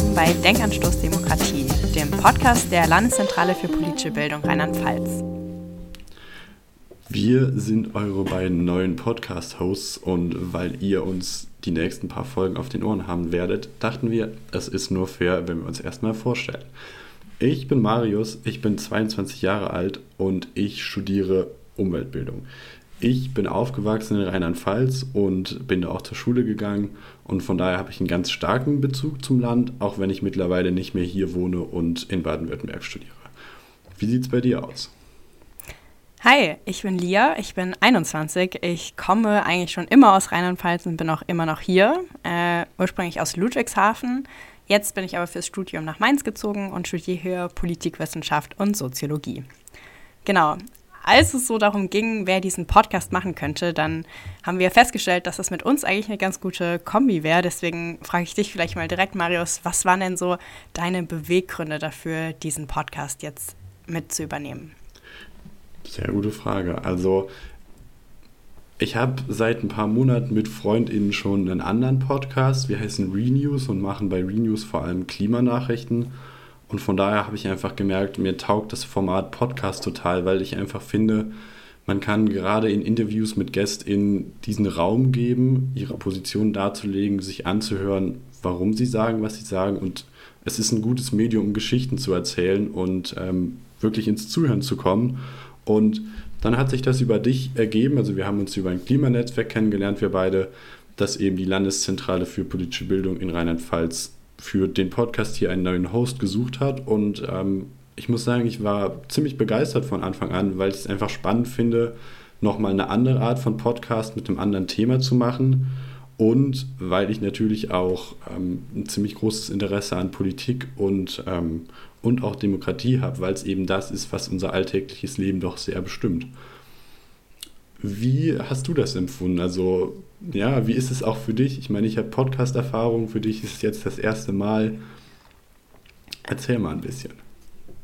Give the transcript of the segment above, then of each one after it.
willkommen bei Denkanstoß Demokratie, dem Podcast der Landeszentrale für politische Bildung Rheinland-Pfalz. Wir sind eure beiden neuen Podcast-Hosts und weil ihr uns die nächsten paar Folgen auf den Ohren haben werdet, dachten wir, es ist nur fair, wenn wir uns erstmal vorstellen. Ich bin Marius, ich bin 22 Jahre alt und ich studiere Umweltbildung. Ich bin aufgewachsen in Rheinland-Pfalz und bin da auch zur Schule gegangen und von daher habe ich einen ganz starken Bezug zum Land, auch wenn ich mittlerweile nicht mehr hier wohne und in Baden-Württemberg studiere. Wie sieht es bei dir aus? Hi, ich bin Lia, ich bin 21. Ich komme eigentlich schon immer aus Rheinland-Pfalz und bin auch immer noch hier, äh, ursprünglich aus Ludwigshafen. Jetzt bin ich aber fürs Studium nach Mainz gezogen und studiere hier Politikwissenschaft und Soziologie. Genau, als es so darum ging, wer diesen Podcast machen könnte, dann haben wir festgestellt, dass das mit uns eigentlich eine ganz gute Kombi wäre. Deswegen frage ich dich vielleicht mal direkt, Marius, was waren denn so deine Beweggründe dafür, diesen Podcast jetzt mit zu übernehmen? Sehr gute Frage. Also ich habe seit ein paar Monaten mit FreundInnen schon einen anderen Podcast. Wir heißen Renews und machen bei Renews vor allem Klimanachrichten. Und von daher habe ich einfach gemerkt, mir taugt das Format Podcast total, weil ich einfach finde, man kann gerade in Interviews mit GästInnen diesen Raum geben, ihre Position darzulegen, sich anzuhören, warum sie sagen, was sie sagen. Und es ist ein gutes Medium, um Geschichten zu erzählen und ähm, wirklich ins Zuhören zu kommen. Und dann hat sich das über dich ergeben. Also wir haben uns über ein Klimanetzwerk kennengelernt, wir beide, das eben die Landeszentrale für politische Bildung in Rheinland-Pfalz für den Podcast hier einen neuen Host gesucht hat. Und ähm, ich muss sagen, ich war ziemlich begeistert von Anfang an, weil ich es einfach spannend finde, nochmal eine andere Art von Podcast mit einem anderen Thema zu machen. Und weil ich natürlich auch ähm, ein ziemlich großes Interesse an Politik und, ähm, und auch Demokratie habe, weil es eben das ist, was unser alltägliches Leben doch sehr bestimmt. Wie hast du das empfunden? Also, ja, wie ist es auch für dich? Ich meine, ich habe Podcast-Erfahrung, für dich ist es jetzt das erste Mal. Erzähl mal ein bisschen.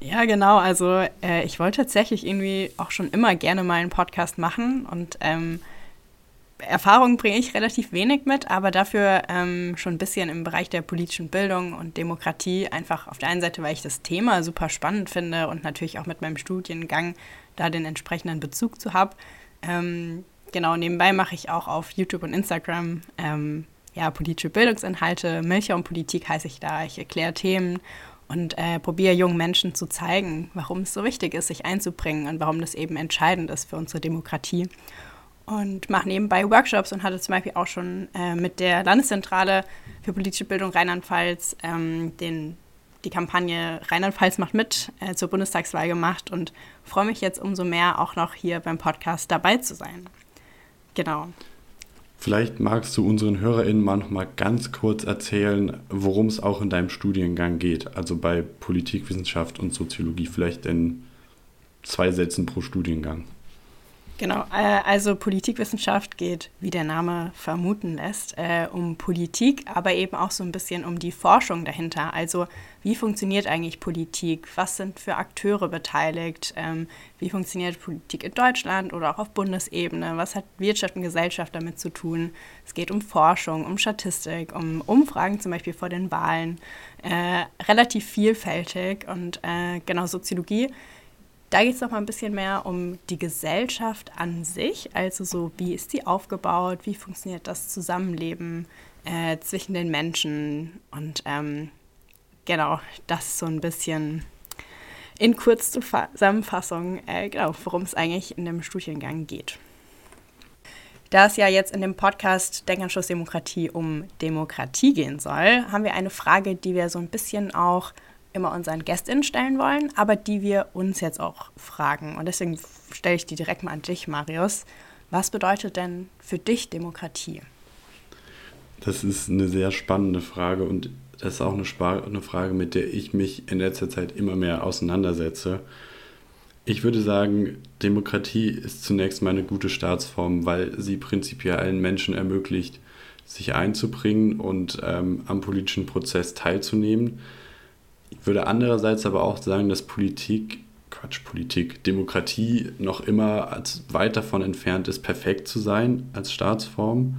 Ja, genau. Also, äh, ich wollte tatsächlich irgendwie auch schon immer gerne mal einen Podcast machen und ähm, Erfahrung bringe ich relativ wenig mit, aber dafür ähm, schon ein bisschen im Bereich der politischen Bildung und Demokratie. Einfach auf der einen Seite, weil ich das Thema super spannend finde und natürlich auch mit meinem Studiengang da den entsprechenden Bezug zu habe. Ähm, genau, nebenbei mache ich auch auf YouTube und Instagram ähm, ja, politische Bildungsinhalte. Milcher und Politik heiße ich da. Ich erkläre Themen und äh, probiere jungen Menschen zu zeigen, warum es so wichtig ist, sich einzubringen und warum das eben entscheidend ist für unsere Demokratie. Und mache nebenbei Workshops und hatte zum Beispiel auch schon äh, mit der Landeszentrale für politische Bildung Rheinland-Pfalz ähm, den die Kampagne Rheinland-Pfalz macht mit äh, zur Bundestagswahl gemacht und freue mich jetzt umso mehr auch noch hier beim Podcast dabei zu sein. Genau. Vielleicht magst du unseren HörerInnen mal noch mal ganz kurz erzählen, worum es auch in deinem Studiengang geht, also bei Politikwissenschaft und Soziologie, vielleicht in zwei Sätzen pro Studiengang. Genau, äh, also Politikwissenschaft geht, wie der Name vermuten lässt, äh, um Politik, aber eben auch so ein bisschen um die Forschung dahinter. Also wie funktioniert eigentlich Politik? Was sind für Akteure beteiligt? Ähm, wie funktioniert Politik in Deutschland oder auch auf Bundesebene? Was hat Wirtschaft und Gesellschaft damit zu tun? Es geht um Forschung, um Statistik, um Umfragen zum Beispiel vor den Wahlen. Äh, relativ vielfältig und genau Soziologie da geht es noch mal ein bisschen mehr um die Gesellschaft an sich, also so, wie ist die aufgebaut, wie funktioniert das Zusammenleben äh, zwischen den Menschen? Und ähm, genau, das so ein bisschen in Kurzzusammenfassung, äh, genau, worum es eigentlich in dem Studiengang geht. Da es ja jetzt in dem Podcast Denkanschluss Demokratie um Demokratie gehen soll, haben wir eine Frage, die wir so ein bisschen auch immer unseren GästInnen stellen wollen, aber die wir uns jetzt auch fragen. Und deswegen stelle ich die direkt mal an dich, Marius. Was bedeutet denn für dich Demokratie? Das ist eine sehr spannende Frage und das ist auch eine, eine Frage, mit der ich mich in letzter Zeit immer mehr auseinandersetze. Ich würde sagen, Demokratie ist zunächst mal eine gute Staatsform, weil sie prinzipiell allen Menschen ermöglicht, sich einzubringen und ähm, am politischen Prozess teilzunehmen. Ich würde andererseits aber auch sagen, dass Politik, Quatsch, Politik, Demokratie noch immer als weit davon entfernt ist, perfekt zu sein als Staatsform.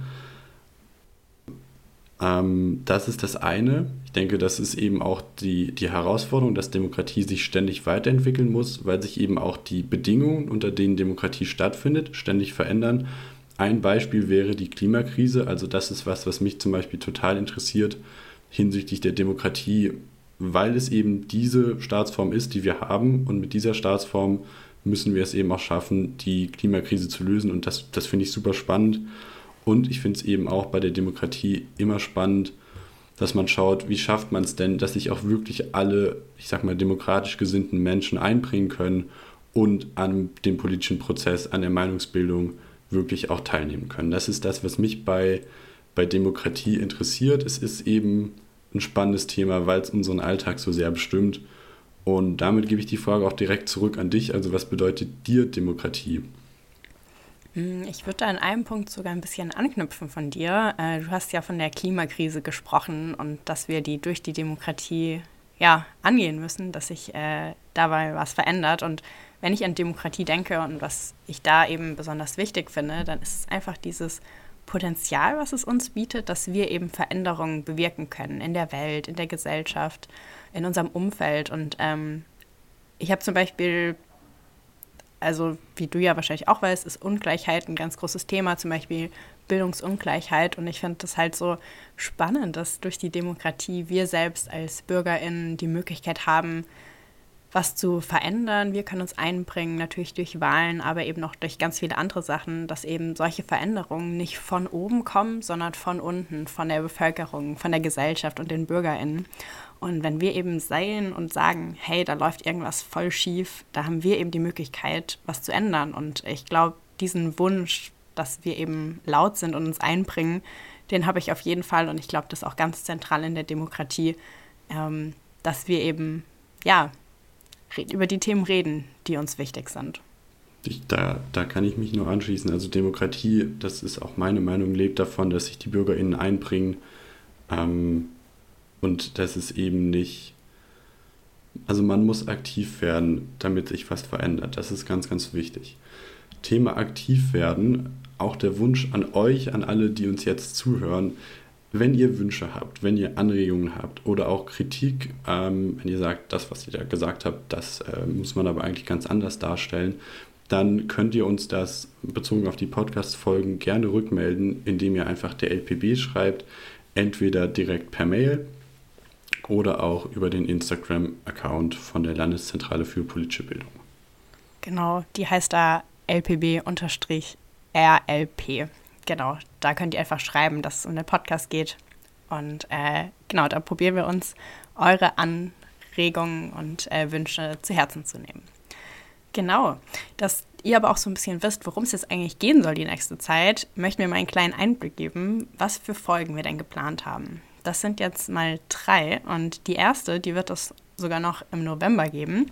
Ähm, das ist das eine. Ich denke, das ist eben auch die, die Herausforderung, dass Demokratie sich ständig weiterentwickeln muss, weil sich eben auch die Bedingungen, unter denen Demokratie stattfindet, ständig verändern. Ein Beispiel wäre die Klimakrise. Also das ist was, was mich zum Beispiel total interessiert hinsichtlich der Demokratie, weil es eben diese Staatsform ist, die wir haben. Und mit dieser Staatsform müssen wir es eben auch schaffen, die Klimakrise zu lösen. Und das, das finde ich super spannend. Und ich finde es eben auch bei der Demokratie immer spannend, dass man schaut, wie schafft man es denn, dass sich auch wirklich alle, ich sag mal, demokratisch gesinnten Menschen einbringen können und an dem politischen Prozess, an der Meinungsbildung wirklich auch teilnehmen können. Das ist das, was mich bei, bei Demokratie interessiert. Es ist eben ein spannendes Thema, weil es unseren Alltag so sehr bestimmt. Und damit gebe ich die Frage auch direkt zurück an dich. Also was bedeutet dir Demokratie? Hm, ich würde da in einem Punkt sogar ein bisschen anknüpfen von dir. Äh, du hast ja von der Klimakrise gesprochen und dass wir die durch die Demokratie ja, angehen müssen, dass sich äh, dabei was verändert. Und wenn ich an Demokratie denke und was ich da eben besonders wichtig finde, dann ist es einfach dieses Potenzial, was es uns bietet, dass wir eben Veränderungen bewirken können in der Welt, in der Gesellschaft, in unserem Umfeld. Und ähm, ich habe zum Beispiel also wie du ja wahrscheinlich auch weißt, ist Ungleichheit ein ganz großes Thema, zum Beispiel Bildungsungleichheit. Und ich finde das halt so spannend, dass durch die Demokratie wir selbst als BürgerInnen die Möglichkeit haben, was zu verändern. Wir können uns einbringen, natürlich durch Wahlen, aber eben auch durch ganz viele andere Sachen, dass eben solche Veränderungen nicht von oben kommen, sondern von unten, von der Bevölkerung, von der Gesellschaft und den BürgerInnen. Und wenn wir eben sehen und sagen, hey, da läuft irgendwas voll schief, da haben wir eben die Möglichkeit, was zu ändern. Und ich glaube, diesen Wunsch, dass wir eben laut sind und uns einbringen, den habe ich auf jeden Fall. Und ich glaube, das ist auch ganz zentral in der Demokratie, ähm, dass wir eben, ja, über die Themen reden, die uns wichtig sind. Ich, da, da kann ich mich nur anschließen. Also Demokratie, das ist auch meine Meinung, lebt davon, dass sich die BürgerInnen einbringen. Ähm, und das ist eben nicht, also man muss aktiv werden, damit sich was verändert. Das ist ganz, ganz wichtig. Thema aktiv werden, auch der Wunsch an euch, an alle, die uns jetzt zuhören, wenn ihr Wünsche habt, wenn ihr Anregungen habt oder auch Kritik, ähm, wenn ihr sagt, das, was ihr da gesagt habt, das äh, muss man aber eigentlich ganz anders darstellen, dann könnt ihr uns das bezogen auf die Podcast-Folgen gerne rückmelden, indem ihr einfach der LPB schreibt, entweder direkt per Mail oder auch über den Instagram-Account von der Landeszentrale für politische Bildung. Genau, die heißt da LPB-RLP. Genau, da könnt ihr einfach schreiben, dass es um den Podcast geht. Und äh, genau, da probieren wir uns eure Anregungen und äh, Wünsche zu Herzen zu nehmen. Genau, dass ihr aber auch so ein bisschen wisst, worum es jetzt eigentlich gehen soll die nächste Zeit, möchten wir mal einen kleinen Einblick geben, was für Folgen wir denn geplant haben. Das sind jetzt mal drei und die erste, die wird es sogar noch im November geben.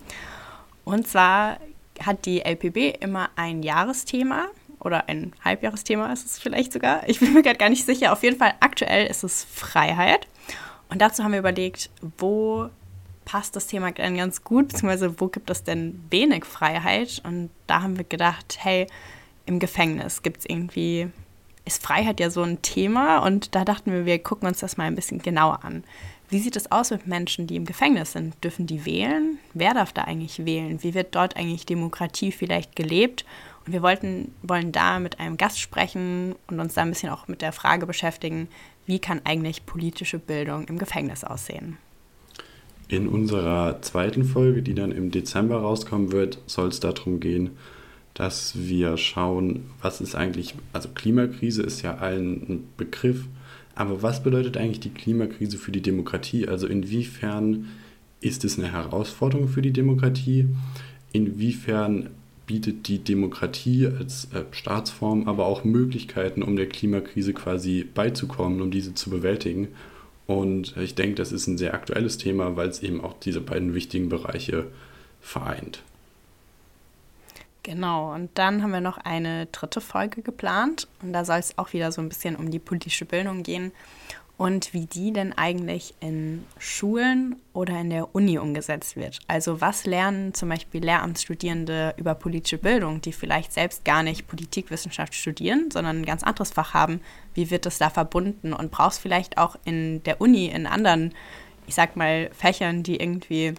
Und zwar hat die LPB immer ein Jahresthema oder ein Halbjahresthema ist es vielleicht sogar. Ich bin mir gerade gar nicht sicher. Auf jeden Fall aktuell ist es Freiheit. Und dazu haben wir überlegt, wo passt das Thema denn ganz gut, beziehungsweise wo gibt es denn wenig Freiheit? Und da haben wir gedacht, hey, im Gefängnis gibt es irgendwie ist Freiheit ja so ein Thema und da dachten wir, wir gucken uns das mal ein bisschen genauer an. Wie sieht es aus mit Menschen, die im Gefängnis sind? Dürfen die wählen? Wer darf da eigentlich wählen? Wie wird dort eigentlich Demokratie vielleicht gelebt? Und wir wollten, wollen da mit einem Gast sprechen und uns da ein bisschen auch mit der Frage beschäftigen, wie kann eigentlich politische Bildung im Gefängnis aussehen? In unserer zweiten Folge, die dann im Dezember rauskommen wird, soll es darum gehen, dass wir schauen, was ist eigentlich, also Klimakrise ist ja allen ein Begriff, aber was bedeutet eigentlich die Klimakrise für die Demokratie? Also inwiefern ist es eine Herausforderung für die Demokratie? Inwiefern bietet die Demokratie als äh, Staatsform aber auch Möglichkeiten, um der Klimakrise quasi beizukommen, um diese zu bewältigen? Und ich denke, das ist ein sehr aktuelles Thema, weil es eben auch diese beiden wichtigen Bereiche vereint. Genau, und dann haben wir noch eine dritte Folge geplant und da soll es auch wieder so ein bisschen um die politische Bildung gehen und wie die denn eigentlich in Schulen oder in der Uni umgesetzt wird. Also was lernen zum Beispiel Lehramtsstudierende über politische Bildung, die vielleicht selbst gar nicht Politikwissenschaft studieren, sondern ein ganz anderes Fach haben. Wie wird das da verbunden und brauchst vielleicht auch in der Uni, in anderen ich sag mal, Fächern, die irgendwie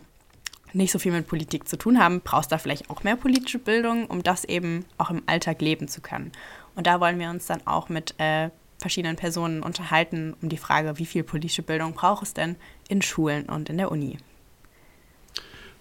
nicht so viel mit Politik zu tun haben, brauchst da vielleicht auch mehr politische Bildung, um das eben auch im Alltag leben zu können. Und da wollen wir uns dann auch mit äh, verschiedenen Personen unterhalten, um die Frage, wie viel politische Bildung braucht es denn in Schulen und in der Uni.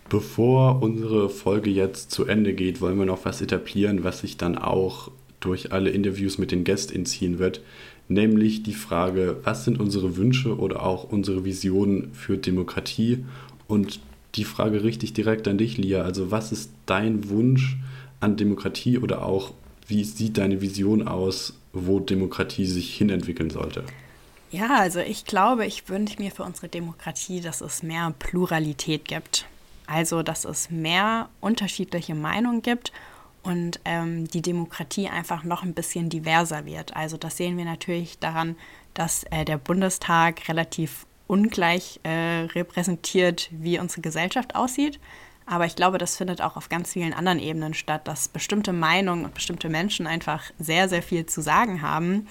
Bevor unsere Folge jetzt zu Ende geht, wollen wir noch was etablieren, was sich dann auch durch alle Interviews mit den Gästen ziehen wird, nämlich die Frage, was sind unsere Wünsche oder auch unsere Visionen für Demokratie und die Frage richtig direkt an dich, Lia. Also was ist dein Wunsch an Demokratie oder auch wie sieht deine Vision aus, wo Demokratie sich hinentwickeln sollte? Ja, also ich glaube, ich wünsche mir für unsere Demokratie, dass es mehr Pluralität gibt. Also, dass es mehr unterschiedliche Meinungen gibt und ähm, die Demokratie einfach noch ein bisschen diverser wird. Also, das sehen wir natürlich daran, dass äh, der Bundestag relativ ungleich äh, repräsentiert, wie unsere Gesellschaft aussieht. Aber ich glaube, das findet auch auf ganz vielen anderen Ebenen statt, dass bestimmte Meinungen und bestimmte Menschen einfach sehr, sehr viel zu sagen haben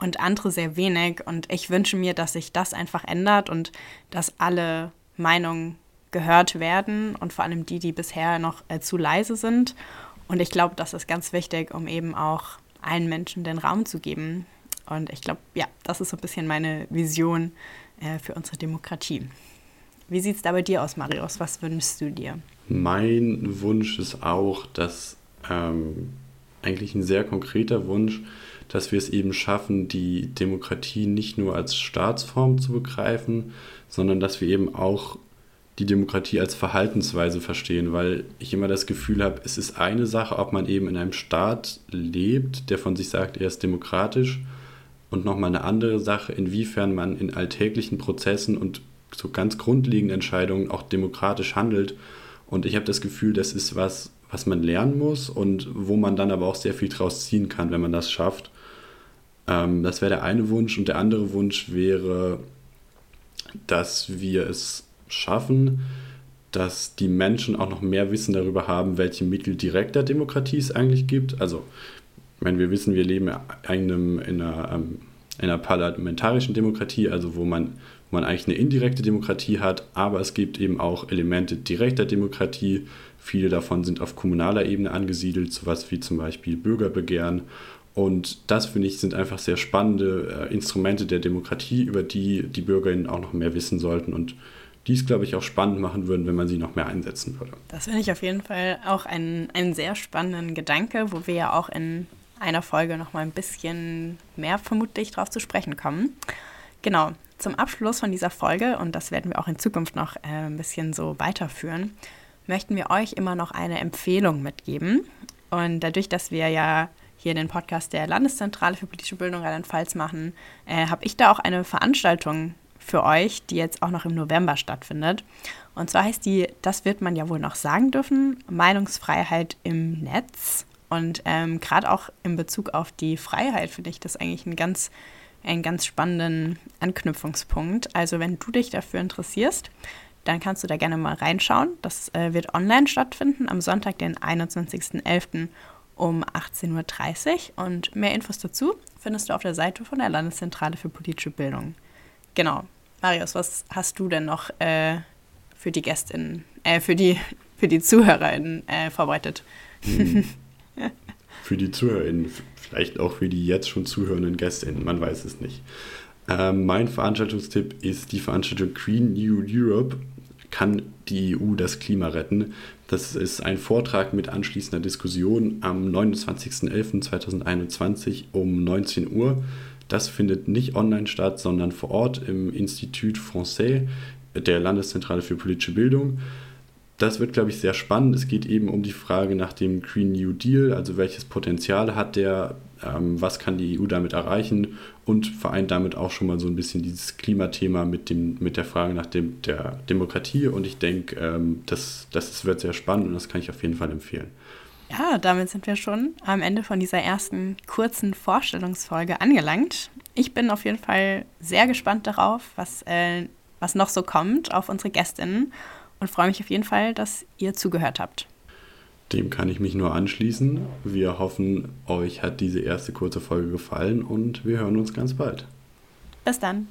und andere sehr wenig. Und ich wünsche mir, dass sich das einfach ändert und dass alle Meinungen gehört werden und vor allem die, die bisher noch äh, zu leise sind. Und ich glaube, das ist ganz wichtig, um eben auch allen Menschen den Raum zu geben. Und ich glaube, ja, das ist so ein bisschen meine Vision äh, für unsere Demokratie. Wie sieht es da bei dir aus, Marius? Was wünschst du dir? Mein Wunsch ist auch, dass ähm, eigentlich ein sehr konkreter Wunsch, dass wir es eben schaffen, die Demokratie nicht nur als Staatsform zu begreifen, sondern dass wir eben auch die Demokratie als Verhaltensweise verstehen, weil ich immer das Gefühl habe, es ist eine Sache, ob man eben in einem Staat lebt, der von sich sagt, er ist demokratisch, und nochmal eine andere Sache, inwiefern man in alltäglichen Prozessen und so ganz grundlegenden Entscheidungen auch demokratisch handelt. Und ich habe das Gefühl, das ist was, was man lernen muss und wo man dann aber auch sehr viel draus ziehen kann, wenn man das schafft. Ähm, das wäre der eine Wunsch. Und der andere Wunsch wäre, dass wir es schaffen, dass die Menschen auch noch mehr Wissen darüber haben, welche Mittel direkter Demokratie es eigentlich gibt. Also meine, wir wissen, wir leben in, einer, ähm, in einer parlamentarischen Demokratie, also wo man, man eigentlich eine indirekte Demokratie hat, aber es gibt eben auch Elemente direkter Demokratie. Viele davon sind auf kommunaler Ebene angesiedelt, sowas wie zum Beispiel Bürgerbegehren. Und das, finde ich, sind einfach sehr spannende äh, Instrumente der Demokratie, über die die Bürgerinnen auch noch mehr wissen sollten und die es, glaube ich, auch spannend machen würden, wenn man sie noch mehr einsetzen würde. Das finde ich auf jeden Fall auch einen, einen sehr spannenden Gedanke, wo wir ja auch in einer Folge noch mal ein bisschen mehr vermutlich darauf zu sprechen kommen. Genau, zum Abschluss von dieser Folge, und das werden wir auch in Zukunft noch äh, ein bisschen so weiterführen, möchten wir euch immer noch eine Empfehlung mitgeben. Und dadurch, dass wir ja hier den Podcast der Landeszentrale für politische Bildung Rheinland-Pfalz machen, äh, habe ich da auch eine Veranstaltung für euch, die jetzt auch noch im November stattfindet. Und zwar heißt die, das wird man ja wohl noch sagen dürfen, Meinungsfreiheit im Netz. Und ähm, gerade auch in Bezug auf die Freiheit finde ich das eigentlich einen ganz, einen ganz spannenden Anknüpfungspunkt. Also wenn du dich dafür interessierst, dann kannst du da gerne mal reinschauen. Das äh, wird online stattfinden am Sonntag, den 21.11. um 18.30 Uhr. Und mehr Infos dazu findest du auf der Seite von der Landeszentrale für politische Bildung. Genau. Marius, was hast du denn noch äh, für die Gästinnen, äh, für die, für die ZuhörerInnen äh, vorbereitet? Hm. für die ZuhörerInnen, vielleicht auch für die jetzt schon zuhörenden GästInnen, man weiß es nicht. Ähm, mein Veranstaltungstipp ist die Veranstaltung Green New Europe. Kann die EU das Klima retten? Das ist ein Vortrag mit anschließender Diskussion am 29.11.2021 um 19 Uhr. Das findet nicht online statt, sondern vor Ort im Institut Français der Landeszentrale für politische Bildung das wird, glaube ich, sehr spannend. Es geht eben um die Frage nach dem Green New Deal, also welches Potenzial hat der, ähm, was kann die EU damit erreichen und vereint damit auch schon mal so ein bisschen dieses Klimathema mit, dem, mit der Frage nach dem, der Demokratie. Und ich denke, ähm, das, das wird sehr spannend und das kann ich auf jeden Fall empfehlen. Ja, damit sind wir schon am Ende von dieser ersten kurzen Vorstellungsfolge angelangt. Ich bin auf jeden Fall sehr gespannt darauf, was, äh, was noch so kommt auf unsere Gästinnen und freue mich auf jeden Fall, dass ihr zugehört habt. Dem kann ich mich nur anschließen. Wir hoffen, euch hat diese erste kurze Folge gefallen und wir hören uns ganz bald. Bis dann.